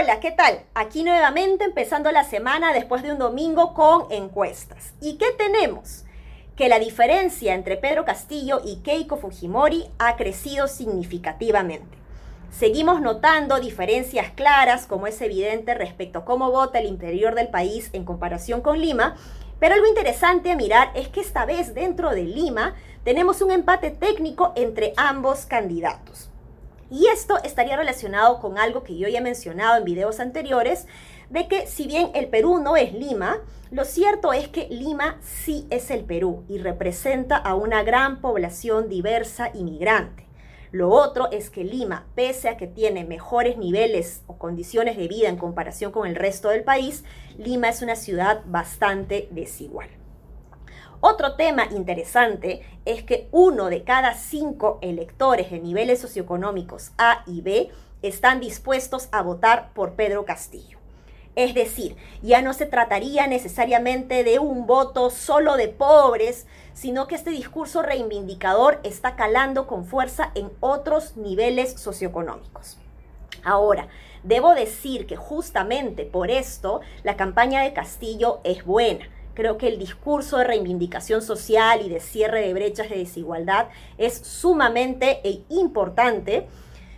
Hola, ¿qué tal? Aquí nuevamente empezando la semana después de un domingo con encuestas. ¿Y qué tenemos? Que la diferencia entre Pedro Castillo y Keiko Fujimori ha crecido significativamente. Seguimos notando diferencias claras, como es evidente respecto a cómo vota el interior del país en comparación con Lima, pero algo interesante a mirar es que esta vez dentro de Lima tenemos un empate técnico entre ambos candidatos. Y esto estaría relacionado con algo que yo ya he mencionado en videos anteriores, de que si bien el Perú no es Lima, lo cierto es que Lima sí es el Perú y representa a una gran población diversa y migrante. Lo otro es que Lima, pese a que tiene mejores niveles o condiciones de vida en comparación con el resto del país, Lima es una ciudad bastante desigual. Otro tema interesante es que uno de cada cinco electores de niveles socioeconómicos A y B están dispuestos a votar por Pedro Castillo. Es decir, ya no se trataría necesariamente de un voto solo de pobres, sino que este discurso reivindicador está calando con fuerza en otros niveles socioeconómicos. Ahora, debo decir que justamente por esto la campaña de Castillo es buena Creo que el discurso de reivindicación social y de cierre de brechas de desigualdad es sumamente e importante,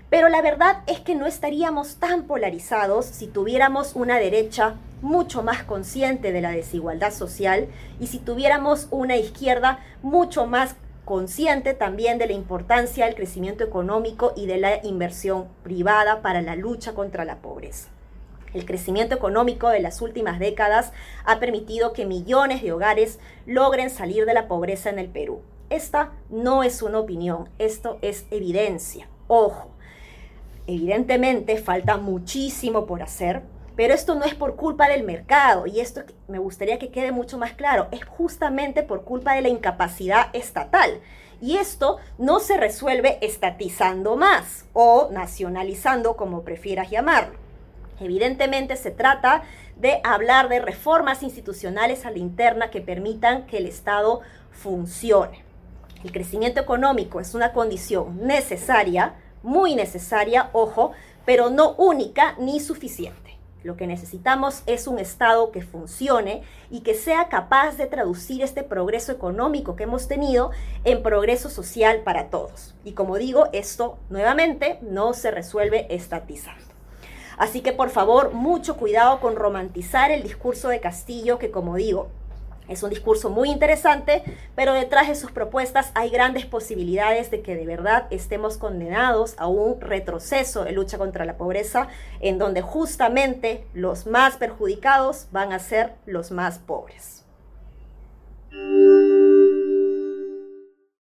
pero la verdad es que no estaríamos tan polarizados si tuviéramos una derecha mucho más consciente de la desigualdad social y si tuviéramos una izquierda mucho más consciente también de la importancia del crecimiento económico y de la inversión privada para la lucha contra la pobreza. El crecimiento económico de las últimas décadas ha permitido que millones de hogares logren salir de la pobreza en el Perú. Esta no es una opinión, esto es evidencia. Ojo, evidentemente falta muchísimo por hacer, pero esto no es por culpa del mercado y esto me gustaría que quede mucho más claro, es justamente por culpa de la incapacidad estatal. Y esto no se resuelve estatizando más o nacionalizando, como prefieras llamarlo. Evidentemente se trata de hablar de reformas institucionales a la interna que permitan que el Estado funcione. El crecimiento económico es una condición necesaria, muy necesaria, ojo, pero no única ni suficiente. Lo que necesitamos es un Estado que funcione y que sea capaz de traducir este progreso económico que hemos tenido en progreso social para todos. Y como digo, esto nuevamente no se resuelve estatizando. Así que por favor, mucho cuidado con romantizar el discurso de Castillo, que como digo, es un discurso muy interesante, pero detrás de sus propuestas hay grandes posibilidades de que de verdad estemos condenados a un retroceso de lucha contra la pobreza, en donde justamente los más perjudicados van a ser los más pobres.